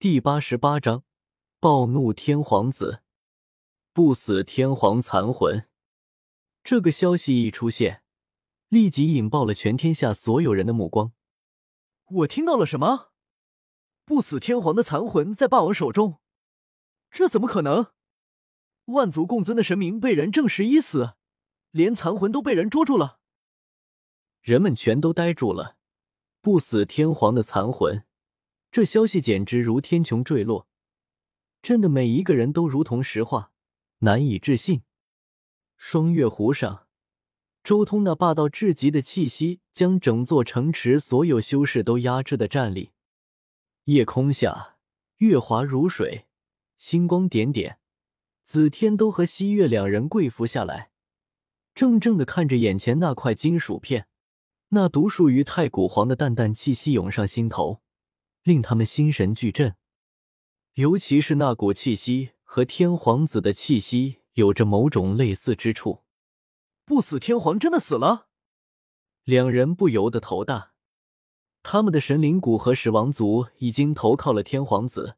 第八十八章暴怒天皇子，不死天皇残魂。这个消息一出现，立即引爆了全天下所有人的目光。我听到了什么？不死天皇的残魂在霸王手中？这怎么可能？万族共尊的神明被人证实已死，连残魂都被人捉住了。人们全都呆住了。不死天皇的残魂。这消息简直如天穹坠落，震得每一个人都如同石化，难以置信。双月湖上，周通那霸道至极的气息将整座城池所有修士都压制的站立。夜空下，月华如水，星光点点。紫天都和西月两人跪伏下来，怔怔的看着眼前那块金属片，那独属于太古皇的淡淡气息涌上心头。令他们心神俱震，尤其是那股气息和天皇子的气息有着某种类似之处。不死天皇真的死了？两人不由得头大。他们的神灵谷和始王族已经投靠了天皇子，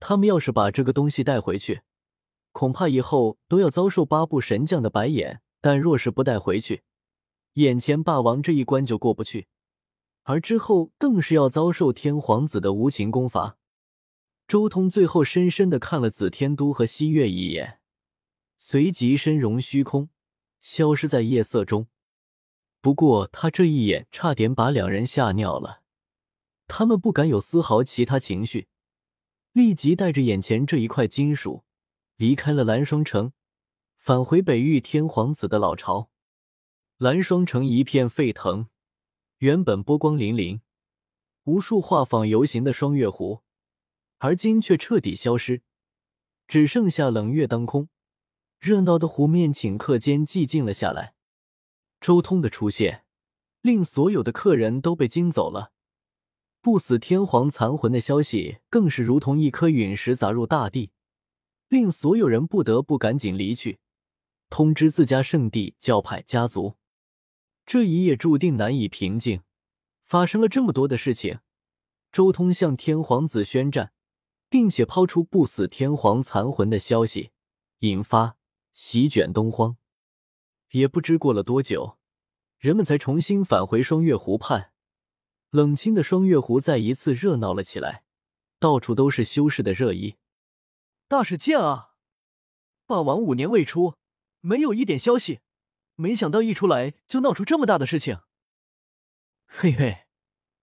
他们要是把这个东西带回去，恐怕以后都要遭受八部神将的白眼。但若是不带回去，眼前霸王这一关就过不去。而之后更是要遭受天皇子的无情攻伐。周通最后深深的看了紫天都和汐月一眼，随即身融虚空，消失在夜色中。不过他这一眼差点把两人吓尿了，他们不敢有丝毫其他情绪，立即带着眼前这一块金属离开了蓝霜城，返回北域天皇子的老巢。蓝霜城一片沸腾。原本波光粼粼、无数画舫游行的双月湖，而今却彻底消失，只剩下冷月当空。热闹的湖面顷刻间寂静了下来。周通的出现，令所有的客人都被惊走了。不死天皇残魂的消息，更是如同一颗陨石砸入大地，令所有人不得不赶紧离去，通知自家圣地、教派、家族。这一夜注定难以平静，发生了这么多的事情。周通向天皇子宣战，并且抛出不死天皇残魂的消息，引发席卷东荒。也不知过了多久，人们才重新返回双月湖畔。冷清的双月湖再一次热闹了起来，到处都是修士的热议。大事件啊！霸王五年未出，没有一点消息。没想到一出来就闹出这么大的事情，嘿嘿，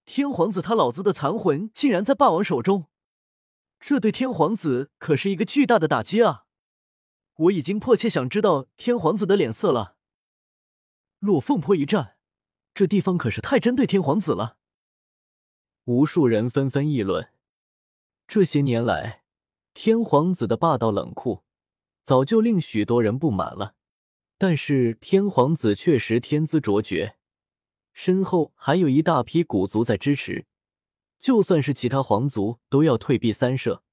天皇子他老子的残魂竟然在霸王手中，这对天皇子可是一个巨大的打击啊！我已经迫切想知道天皇子的脸色了。落凤坡一战，这地方可是太针对天皇子了。无数人纷纷议论，这些年来，天皇子的霸道冷酷，早就令许多人不满了。但是天皇子确实天资卓绝，身后还有一大批古族在支持，就算是其他皇族都要退避三舍。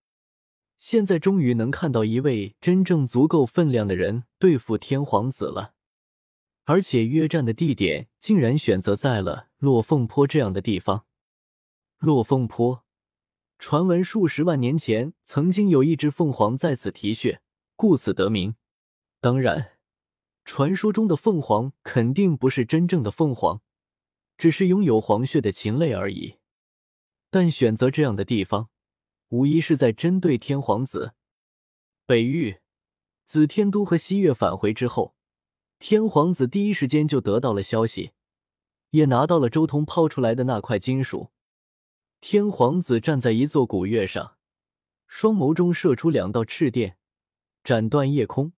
现在终于能看到一位真正足够分量的人对付天皇子了，而且约战的地点竟然选择在了落凤坡这样的地方。落凤坡，传闻数十万年前曾经有一只凤凰在此啼血，故此得名。当然。传说中的凤凰肯定不是真正的凤凰，只是拥有黄血的禽类而已。但选择这样的地方，无疑是在针对天皇子。北域紫天都和西月返回之后，天皇子第一时间就得到了消息，也拿到了周通抛出来的那块金属。天皇子站在一座古月上，双眸中射出两道赤电，斩断夜空。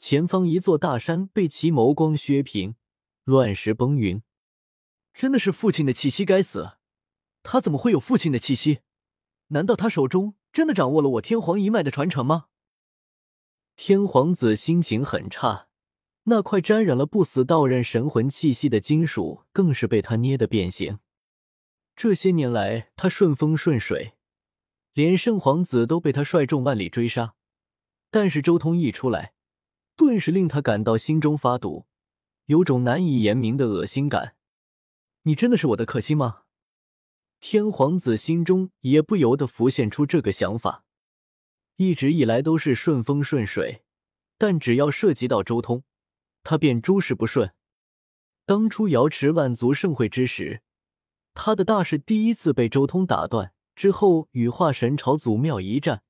前方一座大山被其眸光削平，乱石崩云。真的是父亲的气息！该死，他怎么会有父亲的气息？难道他手中真的掌握了我天皇一脉的传承吗？天皇子心情很差，那块沾染了不死道人神魂气息的金属更是被他捏得变形。这些年来，他顺风顺水，连圣皇子都被他率众万里追杀，但是周通一出来。顿时令他感到心中发堵，有种难以言明的恶心感。你真的是我的克星吗？天皇子心中也不由得浮现出这个想法。一直以来都是顺风顺水，但只要涉及到周通，他便诸事不顺。当初瑶池万族盛会之时，他的大事第一次被周通打断，之后羽化神朝祖庙一战，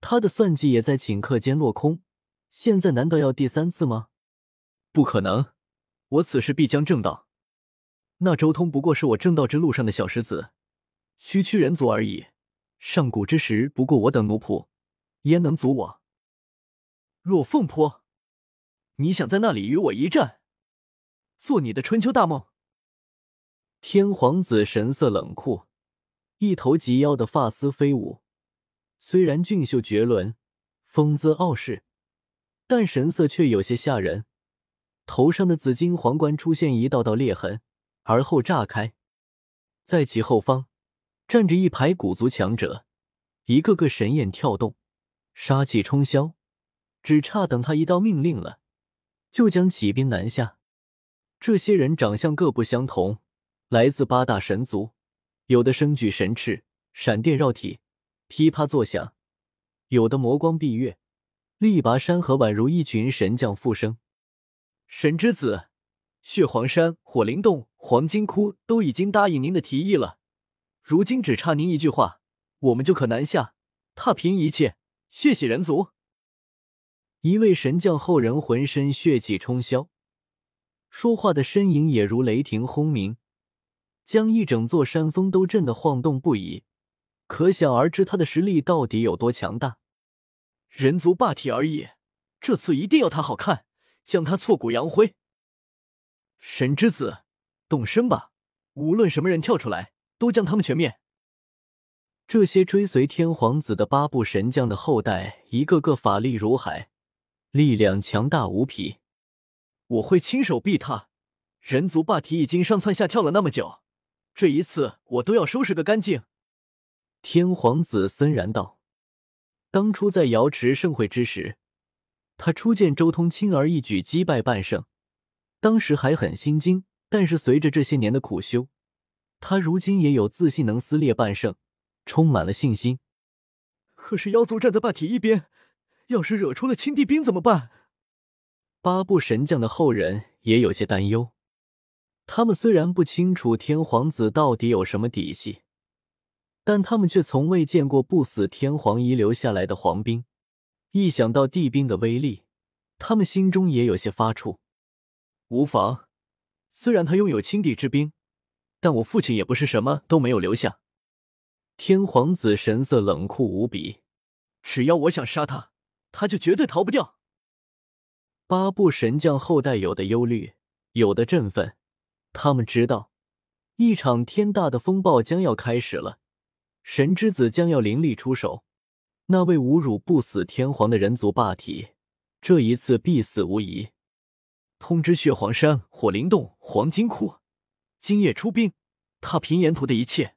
他的算计也在顷刻间落空。现在难道要第三次吗？不可能，我此时必将正道。那周通不过是我正道之路上的小石子，区区人族而已。上古之时，不过我等奴仆，焉能阻我？若凤坡，你想在那里与我一战，做你的春秋大梦？天皇子神色冷酷，一头及腰的发丝飞舞，虽然俊秀绝伦，风姿傲世，但神色却有些吓人。头上的紫金皇冠出现一道道裂痕。而后炸开，在其后方站着一排古族强者，一个个神眼跳动，杀气冲霄，只差等他一道命令了，就将起兵南下。这些人长相各不相同，来自八大神族，有的身具神翅，闪电绕体，噼啪作响；有的魔光蔽月，力拔山河，宛如一群神将复生。神之子。血皇山、火灵洞、黄金窟都已经答应您的提议了，如今只差您一句话，我们就可南下，踏平一切，血洗人族。一位神将后人浑身血气冲霄，说话的身影也如雷霆轰鸣，将一整座山峰都震得晃动不已，可想而知他的实力到底有多强大。人族霸体而已，这次一定要他好看，将他挫骨扬灰。神之子，动身吧！无论什么人跳出来，都将他们全灭。这些追随天皇子的八部神将的后代，一个个法力如海，力量强大无匹。我会亲手毙他！人族霸体已经上蹿下跳了那么久，这一次我都要收拾个干净。天皇子森然道：“当初在瑶池盛会之时，他初见周通，轻而易举击败半圣。”当时还很心惊，但是随着这些年的苦修，他如今也有自信能撕裂半圣，充满了信心。可是妖族站在霸体一边，要是惹出了青帝兵怎么办？八部神将的后人也有些担忧。他们虽然不清楚天皇子到底有什么底细，但他们却从未见过不死天皇遗留下来的皇兵。一想到帝兵的威力，他们心中也有些发怵。无妨，虽然他拥有青帝之兵，但我父亲也不是什么都没有留下。天皇子神色冷酷无比，只要我想杀他，他就绝对逃不掉。八部神将后代有的忧虑，有的振奋，他们知道一场天大的风暴将要开始了，神之子将要凌厉出手。那位侮辱不死天皇的人族霸体，这一次必死无疑。通知血皇山、火灵洞、黄金窟，今夜出兵，踏平沿途的一切。